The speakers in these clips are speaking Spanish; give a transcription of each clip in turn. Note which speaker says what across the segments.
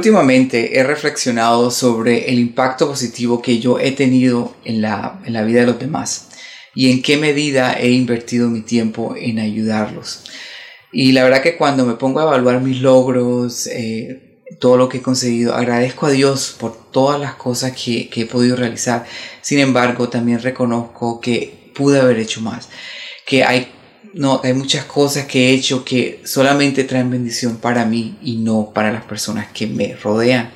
Speaker 1: Últimamente he reflexionado sobre el impacto positivo que yo he tenido en la, en la vida de los demás y en qué medida he invertido mi tiempo en ayudarlos. Y la verdad que cuando me pongo a evaluar mis logros, eh, todo lo que he conseguido, agradezco a Dios por todas las cosas que, que he podido realizar. Sin embargo, también reconozco que pude haber hecho más, que hay no, hay muchas cosas que he hecho que solamente traen bendición para mí y no para las personas que me rodean.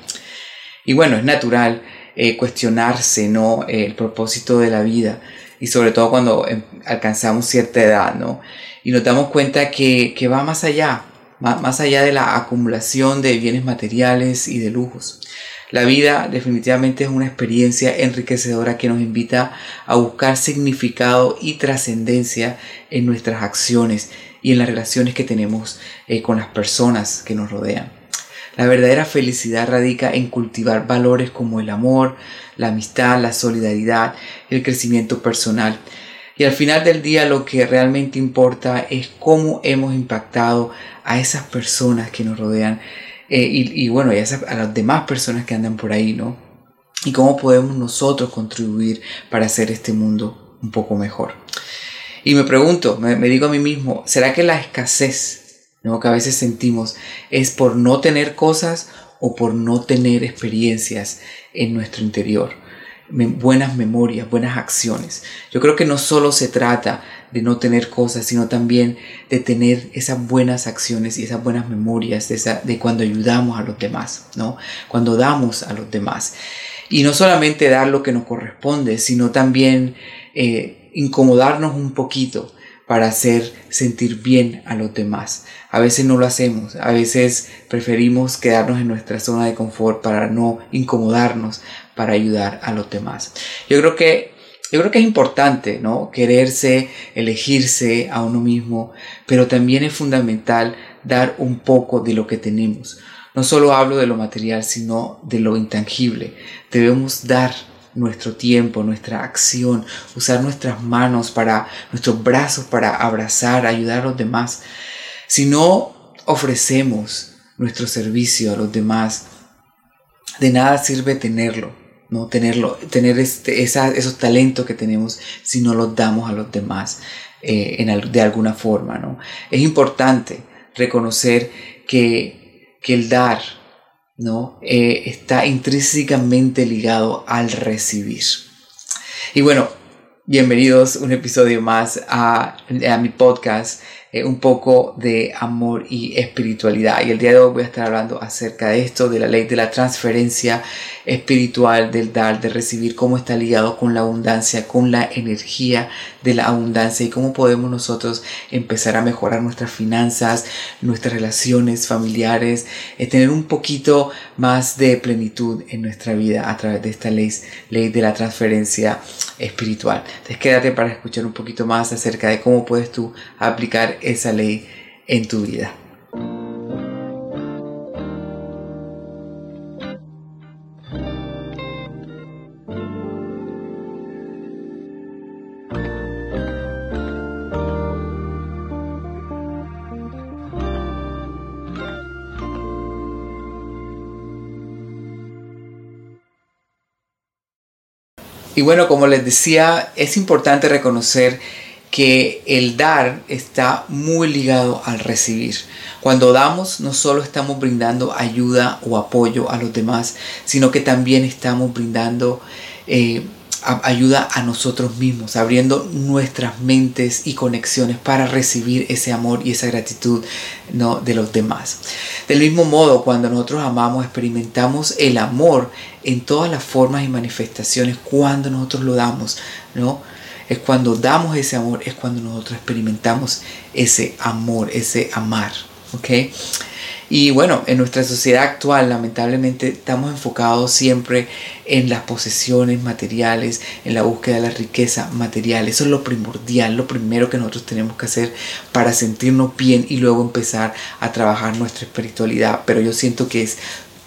Speaker 1: Y bueno, es natural eh, cuestionarse, ¿no? el propósito de la vida y sobre todo cuando em, alcanzamos cierta edad, ¿no? Y nos damos cuenta que, que va más allá, más allá de la acumulación de bienes materiales y de lujos. La vida definitivamente es una experiencia enriquecedora que nos invita a buscar significado y trascendencia en nuestras acciones y en las relaciones que tenemos eh, con las personas que nos rodean. La verdadera felicidad radica en cultivar valores como el amor, la amistad, la solidaridad, el crecimiento personal. Y al final del día lo que realmente importa es cómo hemos impactado a esas personas que nos rodean eh, y, bueno, y a, las demás personas que andan por ahí, ¿no? Y cómo podemos nosotros contribuir para hacer este mundo un poco mejor. Y me pregunto, me, digo a mí mismo, ¿será que la escasez ¿no? que a veces sentimos es por no tener cosas o por no tener experiencias en nuestro interior? buenas memorias, buenas acciones. Yo creo que no solo se trata de no tener cosas, sino también de tener esas buenas acciones y esas buenas memorias de, esa, de cuando ayudamos a los demás, ¿no? Cuando damos a los demás. Y no solamente dar lo que nos corresponde, sino también eh, incomodarnos un poquito para hacer sentir bien a los demás. A veces no lo hacemos, a veces preferimos quedarnos en nuestra zona de confort para no incomodarnos, para ayudar a los demás. Yo creo que yo creo que es importante, ¿no? Quererse, elegirse a uno mismo, pero también es fundamental dar un poco de lo que tenemos. No solo hablo de lo material, sino de lo intangible. Debemos dar nuestro tiempo, nuestra acción, usar nuestras manos para, nuestros brazos para abrazar, ayudar a los demás. Si no ofrecemos nuestro servicio a los demás, de nada sirve tenerlo, no tenerlo, tener este, esos talentos que tenemos si no los damos a los demás eh, en, de alguna forma, ¿no? Es importante reconocer que, que el dar, ¿no? Eh, está intrínsecamente ligado al recibir. Y bueno, bienvenidos un episodio más a, a mi podcast eh, un poco de amor y espiritualidad. Y el día de hoy voy a estar hablando acerca de esto, de la ley de la transferencia espiritual, del dar, de recibir, cómo está ligado con la abundancia, con la energía de la abundancia y cómo podemos nosotros empezar a mejorar nuestras finanzas, nuestras relaciones familiares, eh, tener un poquito más de plenitud en nuestra vida a través de esta ley, ley de la transferencia espiritual. Entonces quédate para escuchar un poquito más acerca de cómo puedes tú aplicar esa ley en tu vida. Y bueno, como les decía, es importante reconocer que el dar está muy ligado al recibir. Cuando damos, no solo estamos brindando ayuda o apoyo a los demás, sino que también estamos brindando eh, ayuda a nosotros mismos, abriendo nuestras mentes y conexiones para recibir ese amor y esa gratitud ¿no? de los demás. Del mismo modo, cuando nosotros amamos, experimentamos el amor en todas las formas y manifestaciones cuando nosotros lo damos, ¿no? es cuando damos ese amor, es cuando nosotros experimentamos ese amor, ese amar. ¿ok? Y bueno, en nuestra sociedad actual lamentablemente estamos enfocados siempre en las posesiones materiales, en la búsqueda de la riqueza material. Eso es lo primordial, lo primero que nosotros tenemos que hacer para sentirnos bien y luego empezar a trabajar nuestra espiritualidad. Pero yo siento que es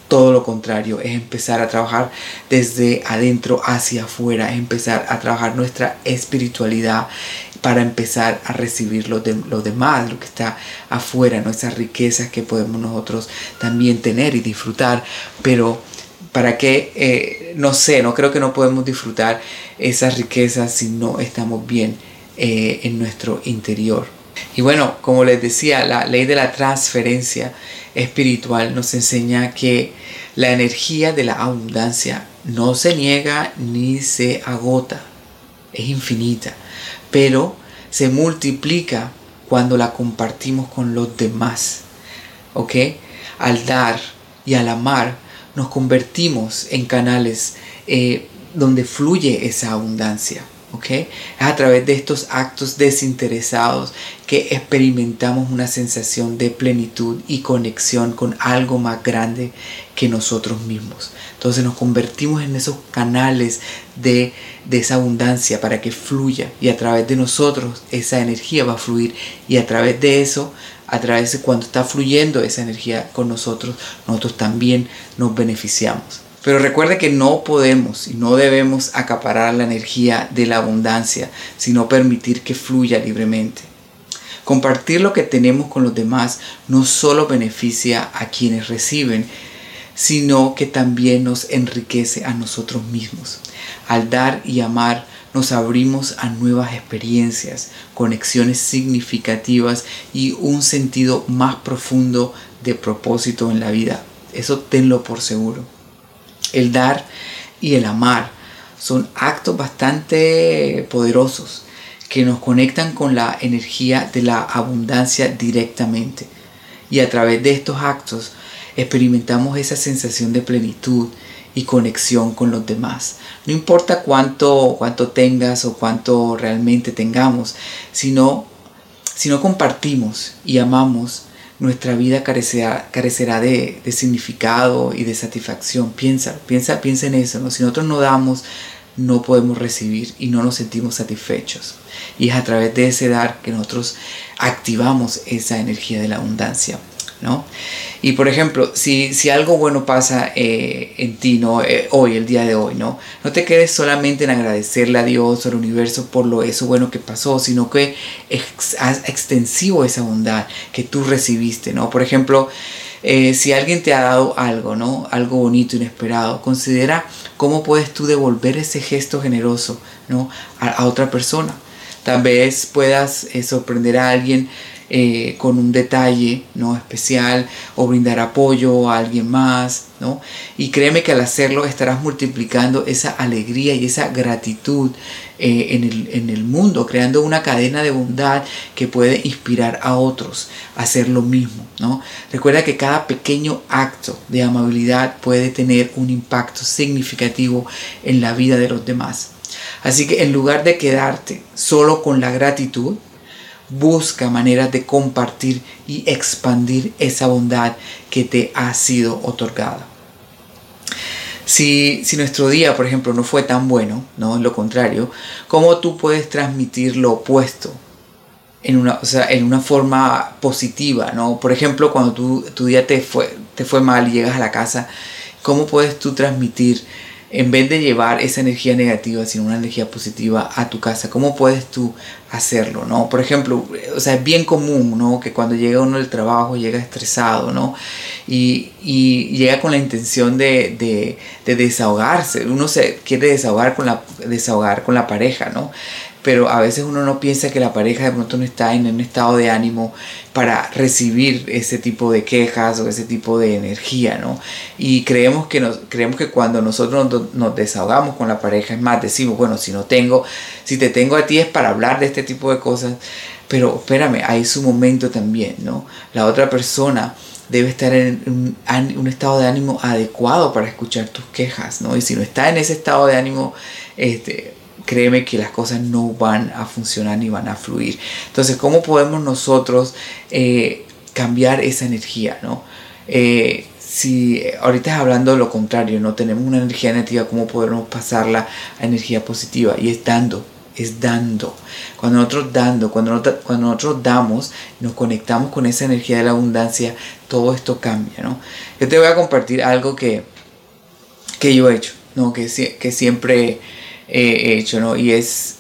Speaker 1: todo lo contrario, es empezar a trabajar desde adentro hacia afuera, es empezar a trabajar nuestra espiritualidad para empezar a recibir lo, de, lo demás, lo que está afuera, ¿no? esas riquezas que podemos nosotros también tener y disfrutar, pero para qué, eh, no sé, no creo que no podemos disfrutar esas riquezas si no estamos bien eh, en nuestro interior. Y bueno, como les decía, la ley de la transferencia espiritual nos enseña que la energía de la abundancia no se niega ni se agota, es infinita, pero se multiplica cuando la compartimos con los demás. ¿Ok? Al dar y al amar nos convertimos en canales eh, donde fluye esa abundancia. Es a través de estos actos desinteresados que experimentamos una sensación de plenitud y conexión con algo más grande que nosotros mismos. Entonces nos convertimos en esos canales de, de esa abundancia para que fluya y a través de nosotros esa energía va a fluir y a través de eso a través de cuando está fluyendo esa energía con nosotros, nosotros también nos beneficiamos. Pero recuerde que no podemos y no debemos acaparar la energía de la abundancia, sino permitir que fluya libremente. Compartir lo que tenemos con los demás no solo beneficia a quienes reciben, sino que también nos enriquece a nosotros mismos. Al dar y amar, nos abrimos a nuevas experiencias, conexiones significativas y un sentido más profundo de propósito en la vida. Eso tenlo por seguro. El dar y el amar son actos bastante poderosos que nos conectan con la energía de la abundancia directamente. Y a través de estos actos experimentamos esa sensación de plenitud y conexión con los demás. No importa cuánto, cuánto tengas o cuánto realmente tengamos, sino, si no compartimos y amamos, nuestra vida carecerá, carecerá de, significado y de satisfacción. Piensa, piensa, piensa en eso. ¿no? Si nosotros no damos, no podemos recibir y no nos sentimos satisfechos. Y es a través de ese dar que nosotros activamos esa energía de la abundancia. ¿no? Y por ejemplo, si, si algo bueno pasa eh, en ti, ¿no? Eh, hoy, el día de hoy, ¿no? No te quedes solamente en agradecerle a Dios o al universo por lo eso bueno que pasó, sino que haz extensivo esa bondad que tú recibiste, ¿no? Por ejemplo, eh, si alguien te ha dado algo, ¿no? Algo bonito, inesperado, considera cómo puedes tú devolver ese gesto generoso, ¿no? A, a otra persona. Tal vez puedas sorprender a alguien eh, con un detalle ¿no? especial o brindar apoyo a alguien más. ¿no? Y créeme que al hacerlo estarás multiplicando esa alegría y esa gratitud eh, en, el, en, el, mundo, creando una cadena de bondad que puede inspirar a otros a hacer lo mismo. ¿no? Recuerda que cada pequeño acto de amabilidad puede tener un impacto significativo en la vida de los demás. Así que en lugar de quedarte solo con la gratitud, busca maneras de compartir y expandir esa bondad que te ha sido otorgada. Si, nuestro día, por ejemplo, no fue tan bueno, ¿no? Lo contrario, ¿cómo tú puedes transmitir lo opuesto en una, en una forma positiva, ¿no? Por ejemplo, cuando tu día te fue, te fue mal y llegas a la casa, ¿cómo puedes tú transmitir en vez de llevar esa energía negativa, sino una energía positiva a tu casa, ¿cómo puedes tú hacerlo? ¿no? Por ejemplo, o sea, es bien común, ¿no? Que cuando llega uno del trabajo llega estresado, ¿no? Y, llega con la intención de, desahogarse. Uno se quiere desahogar con la, desahogar con la pareja, ¿no? Pero a veces uno no piensa que la pareja de pronto no está en un estado de ánimo para recibir ese tipo de quejas o ese tipo de energía, ¿no? Y creemos que, nos, creemos que cuando nosotros nos, desahogamos con la pareja, es más, decimos, bueno, si no tengo, si te tengo a ti es para hablar de este tipo de cosas, pero espérame, hay su momento también, ¿no? La otra persona debe estar en un, un, estado de ánimo adecuado para escuchar tus quejas, ¿no? Y si no está en ese estado de ánimo, este, créeme que las cosas no van a funcionar ni van a fluir. Entonces, ¿cómo podemos nosotros eh, cambiar esa energía? ¿no? Eh, si ahorita es hablando lo contrario, no tenemos una energía negativa, ¿cómo podemos pasarla a energía positiva? Y es dando, es dando. Cuando nosotros dando, cuando cuando nosotros damos, nos conectamos con esa energía de la abundancia, todo esto cambia, ¿no? Yo te voy a compartir algo que, que yo he hecho, ¿no? Que siempre he hecho, ¿no? Y es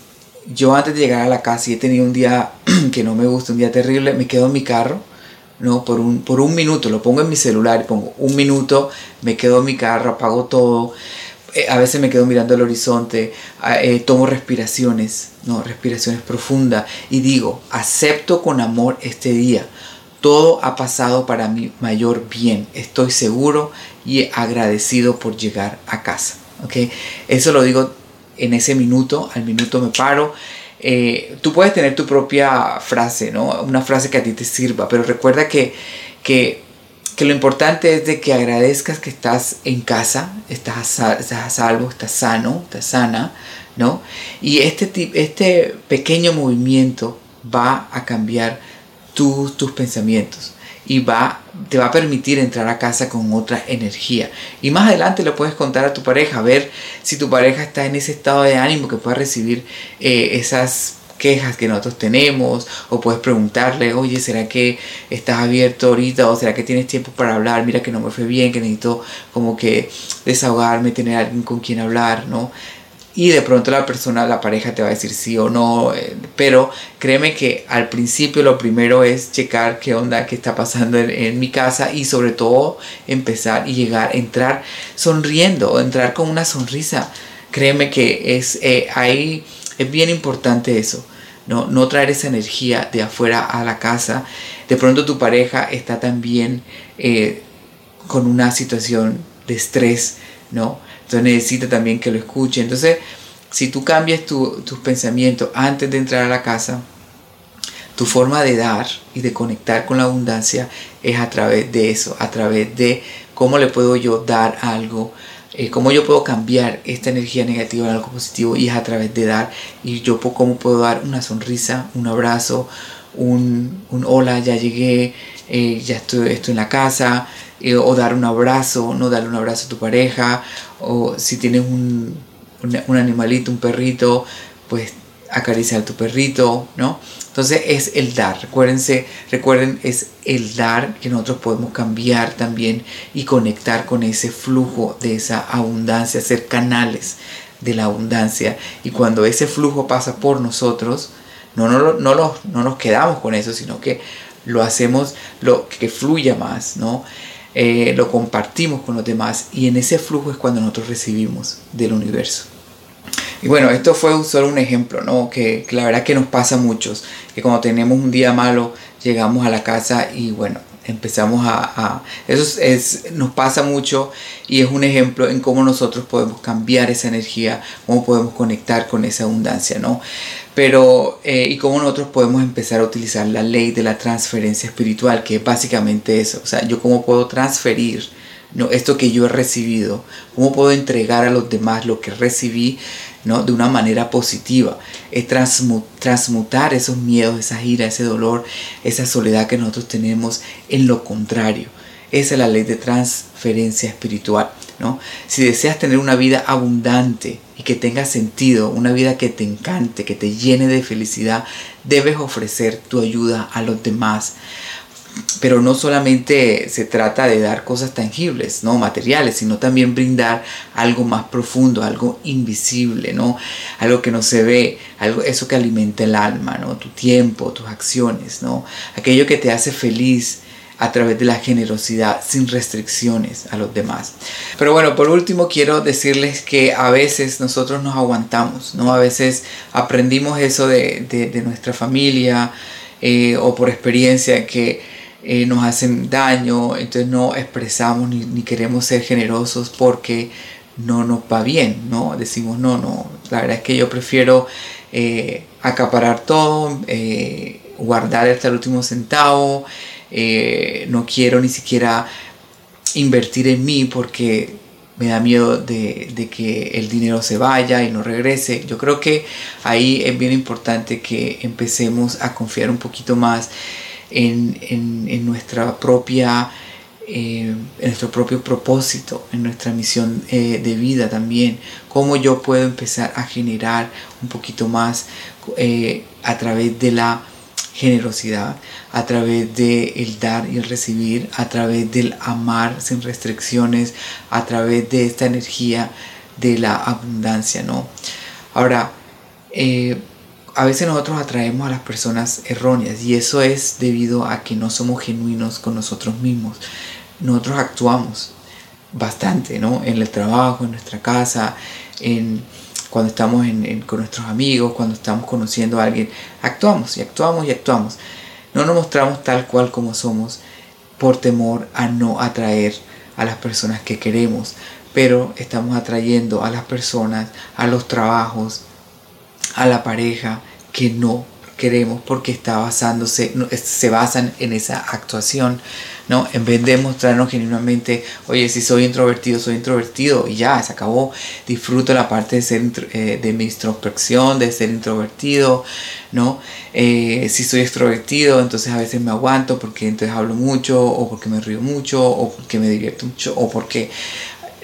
Speaker 1: yo antes de llegar a la casa y he tenido un día que no me gusta, un día terrible, me quedo en mi carro, ¿no? Por un, por un minuto, lo pongo en mi celular pongo un minuto, me quedo en mi carro, apago todo. Eh, a veces me quedo mirando el horizonte, eh, tomo respiraciones, ¿no? Respiraciones profundas y digo, acepto con amor este día. Todo ha pasado para mi mayor bien. Estoy seguro y agradecido por llegar a casa. ¿okay? Eso lo digo en ese minuto, al minuto me paro. Eh, tú puedes tener tu propia frase, ¿no? Una frase que a ti te sirva, pero recuerda que, que, lo importante es de que agradezcas que estás en casa, estás a, estás a salvo, estás sano, estás sana, ¿no? Y este, este pequeño movimiento va a cambiar tus pensamientos y va, te va a permitir entrar a casa con otra energía. Y más adelante lo puedes contar a tu pareja, ver si tu pareja está en ese estado de ánimo que pueda recibir eh, esas quejas que nosotros tenemos o puedes preguntarle, oye, ¿será que estás abierto ahorita o será que tienes tiempo para hablar? Mira que no me fue bien, que necesito como que desahogarme, tener alguien con quien hablar, ¿no? Y de pronto la persona, la pareja te va a decir sí o no, eh, pero créeme que al principio lo primero es checar qué onda, qué está pasando en, mi casa y sobre todo empezar y llegar, entrar sonriendo, entrar con una sonrisa. Créeme que es eh, ahí es bien importante eso. No, no traer esa energía de afuera a la casa. De pronto tu pareja está también eh, con una situación de estrés, ¿no? Entonces necesita también que lo escuche. Entonces, si tú cambias tus pensamientos antes de entrar a la casa, tu forma de dar y de conectar con la abundancia es a través de eso, a través de cómo le puedo yo dar algo, eh, cómo yo puedo cambiar esta energía negativa en algo positivo y es a través de dar y yo cómo puedo dar una sonrisa, un abrazo, un, un hola, ya llegué, eh, ya estoy, estoy en la casa, eh, o dar un abrazo, no darle un abrazo a tu pareja, o si tienes un, un, animalito, un perrito, pues acariciar a tu perrito, ¿no? Entonces es el dar, recuérdense, recuerden, es el dar que nosotros podemos cambiar también y conectar con ese flujo de esa abundancia, ser canales de la abundancia. Y cuando ese flujo pasa por nosotros, no, no, no, no, no nos quedamos con eso, sino que lo hacemos lo que fluya más, ¿no? Eh, lo compartimos con los demás y en ese flujo es cuando nosotros recibimos del universo. Y bueno, esto fue solo un ejemplo, ¿no? Que, la verdad que nos pasa a muchos, que cuando tenemos un día malo llegamos a la casa y bueno, empezamos a... eso es, nos pasa mucho y es un ejemplo en cómo nosotros podemos cambiar esa energía, cómo podemos conectar con esa abundancia, ¿no? Pero, eh, y cómo nosotros podemos empezar a utilizar la ley de la transferencia espiritual, que es básicamente eso. O sea, yo cómo puedo transferir ¿no? esto que yo he recibido, cómo puedo entregar a los demás lo que recibí ¿no? de una manera positiva. Es transmutar esos miedos, esa ira, ese dolor, esa soledad que nosotros tenemos en lo contrario. Esa es la ley de transferencia espiritual. ¿no? Si deseas tener una vida abundante y que tenga sentido, una vida que te encante, que te llene de felicidad, debes ofrecer tu ayuda a los demás. Pero no solamente se trata de dar cosas tangibles, no materiales, sino también brindar algo más profundo, algo invisible, ¿no? Algo que no se ve, algo eso que alimenta el alma, ¿no? Tu tiempo, tus acciones, ¿no? Aquello que te hace feliz, a través de la generosidad sin restricciones a los demás. Pero bueno, por último quiero decirles que a veces nosotros nos aguantamos, ¿no? A veces aprendimos eso de, de, nuestra familia eh, o por experiencia que eh, nos hacen daño, entonces no expresamos ni, queremos ser generosos porque no nos va bien, ¿no? Decimos, no, no, la verdad es que yo prefiero eh, acaparar todo, guardar hasta el último centavo, eh, no quiero ni siquiera invertir en mí porque me da miedo de, que el dinero se vaya y no regrese. Yo creo que ahí es bien importante que empecemos a confiar un poquito más en, nuestra propia... Eh, en nuestro propio propósito, en nuestra misión eh, de vida también, cómo yo puedo empezar a generar un poquito más a través de la generosidad, a través del el dar y el recibir, a través del amar sin restricciones, a través de esta energía de la abundancia, ¿no? Ahora, eh, a veces nosotros atraemos a las personas erróneas y eso es debido a que no somos genuinos con nosotros mismos. Nosotros actuamos bastante, ¿no? En el trabajo, en nuestra casa, en cuando estamos con nuestros amigos, cuando estamos conociendo a alguien, actuamos y actuamos y actuamos. No nos mostramos tal cual como somos por temor a no atraer a las personas que queremos, pero estamos atrayendo a las personas, a los trabajos, a la pareja que no queremos porque está basándose, se basan en esa actuación, ¿no? En vez de mostrarnos genuinamente, oye, si soy introvertido, soy introvertido y ya, se acabó, disfruto la parte de ser, eh, de mi introspección, de ser introvertido, ¿no? Eh, si soy extrovertido, entonces a veces me aguanto porque entonces hablo mucho, o porque me río mucho, o porque me divierto mucho, o porque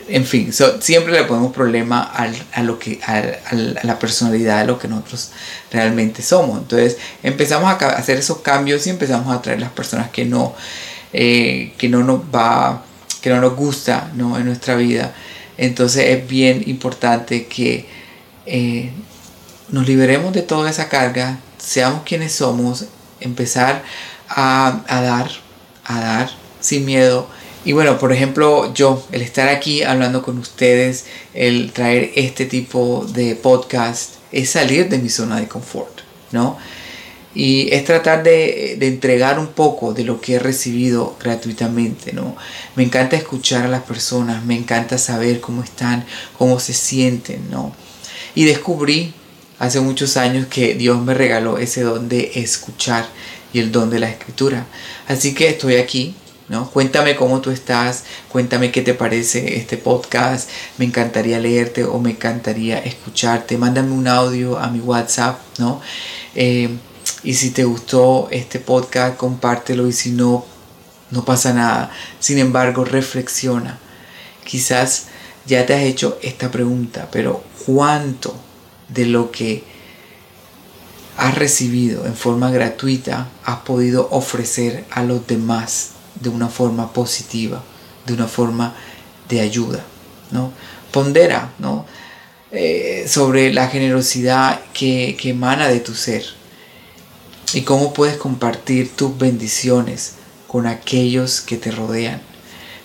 Speaker 1: en fin, siempre le ponemos problema a, lo que, a, la personalidad de lo que nosotros realmente somos. Entonces empezamos a hacer esos cambios y empezamos a atraer las personas que no, eh, que no nos va, que no nos gusta ¿no? en nuestra vida. Entonces es bien importante que eh, nos liberemos de toda esa carga, seamos quienes somos, empezar a, a dar, a dar sin miedo y bueno, por ejemplo, yo, el estar aquí hablando con ustedes, el traer este tipo de podcast, es salir de mi zona de confort, ¿no? Y es tratar de, entregar un poco de lo que he recibido gratuitamente, ¿no? Me encanta escuchar a las personas, me encanta saber cómo están, cómo se sienten, ¿no? Y descubrí hace muchos años que Dios me regaló ese don de escuchar y el don de la escritura. Así que estoy aquí ¿no? Cuéntame cómo tú estás, cuéntame qué te parece este podcast, me encantaría leerte o me encantaría escucharte, mándame un audio a mi WhatsApp, ¿no? Eh, y si te gustó este podcast, compártelo y si no, no pasa nada. Sin embargo, reflexiona. Quizás ya te has hecho esta pregunta, pero ¿cuánto de lo que has recibido en forma gratuita has podido ofrecer a los demás de una forma positiva, de una forma de ayuda. ¿no? Pondera ¿no? Eh, sobre la generosidad que, que emana de tu ser y cómo puedes compartir tus bendiciones con aquellos que te rodean.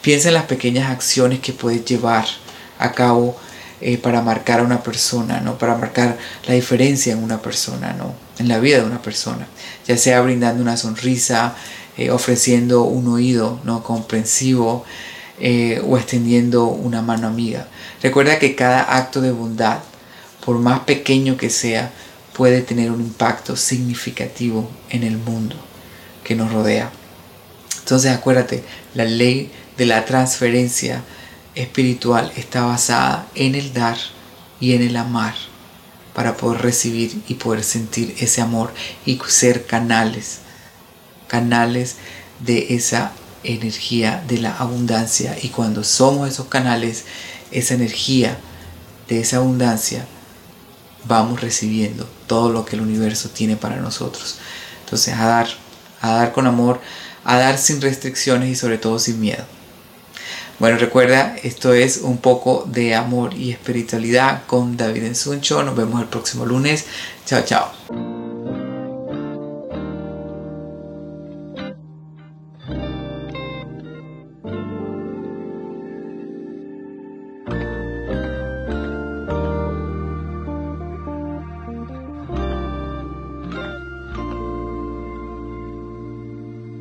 Speaker 1: Piensa en las pequeñas acciones que puedes llevar a cabo eh, para marcar a una persona, ¿no? Para marcar la diferencia en una persona, ¿no? En la vida de una persona. Ya sea brindando una sonrisa, eh, ofreciendo un oído no comprensivo eh, o extendiendo una mano amiga. Recuerda que cada acto de bondad, por más pequeño que sea, puede tener un impacto significativo en el mundo que nos rodea. Entonces acuérdate, la ley de la transferencia espiritual está basada en el dar y en el amar para poder recibir y poder sentir ese amor y ser canales canales de esa energía de la abundancia y cuando somos esos canales, esa energía de esa abundancia, vamos recibiendo todo lo que el universo tiene para nosotros. Entonces, a dar, a dar con amor, a dar sin restricciones y sobre todo sin miedo. Bueno, recuerda, esto es un poco de amor y espiritualidad con David Ensuncho. Nos vemos el próximo lunes. Chao, chao.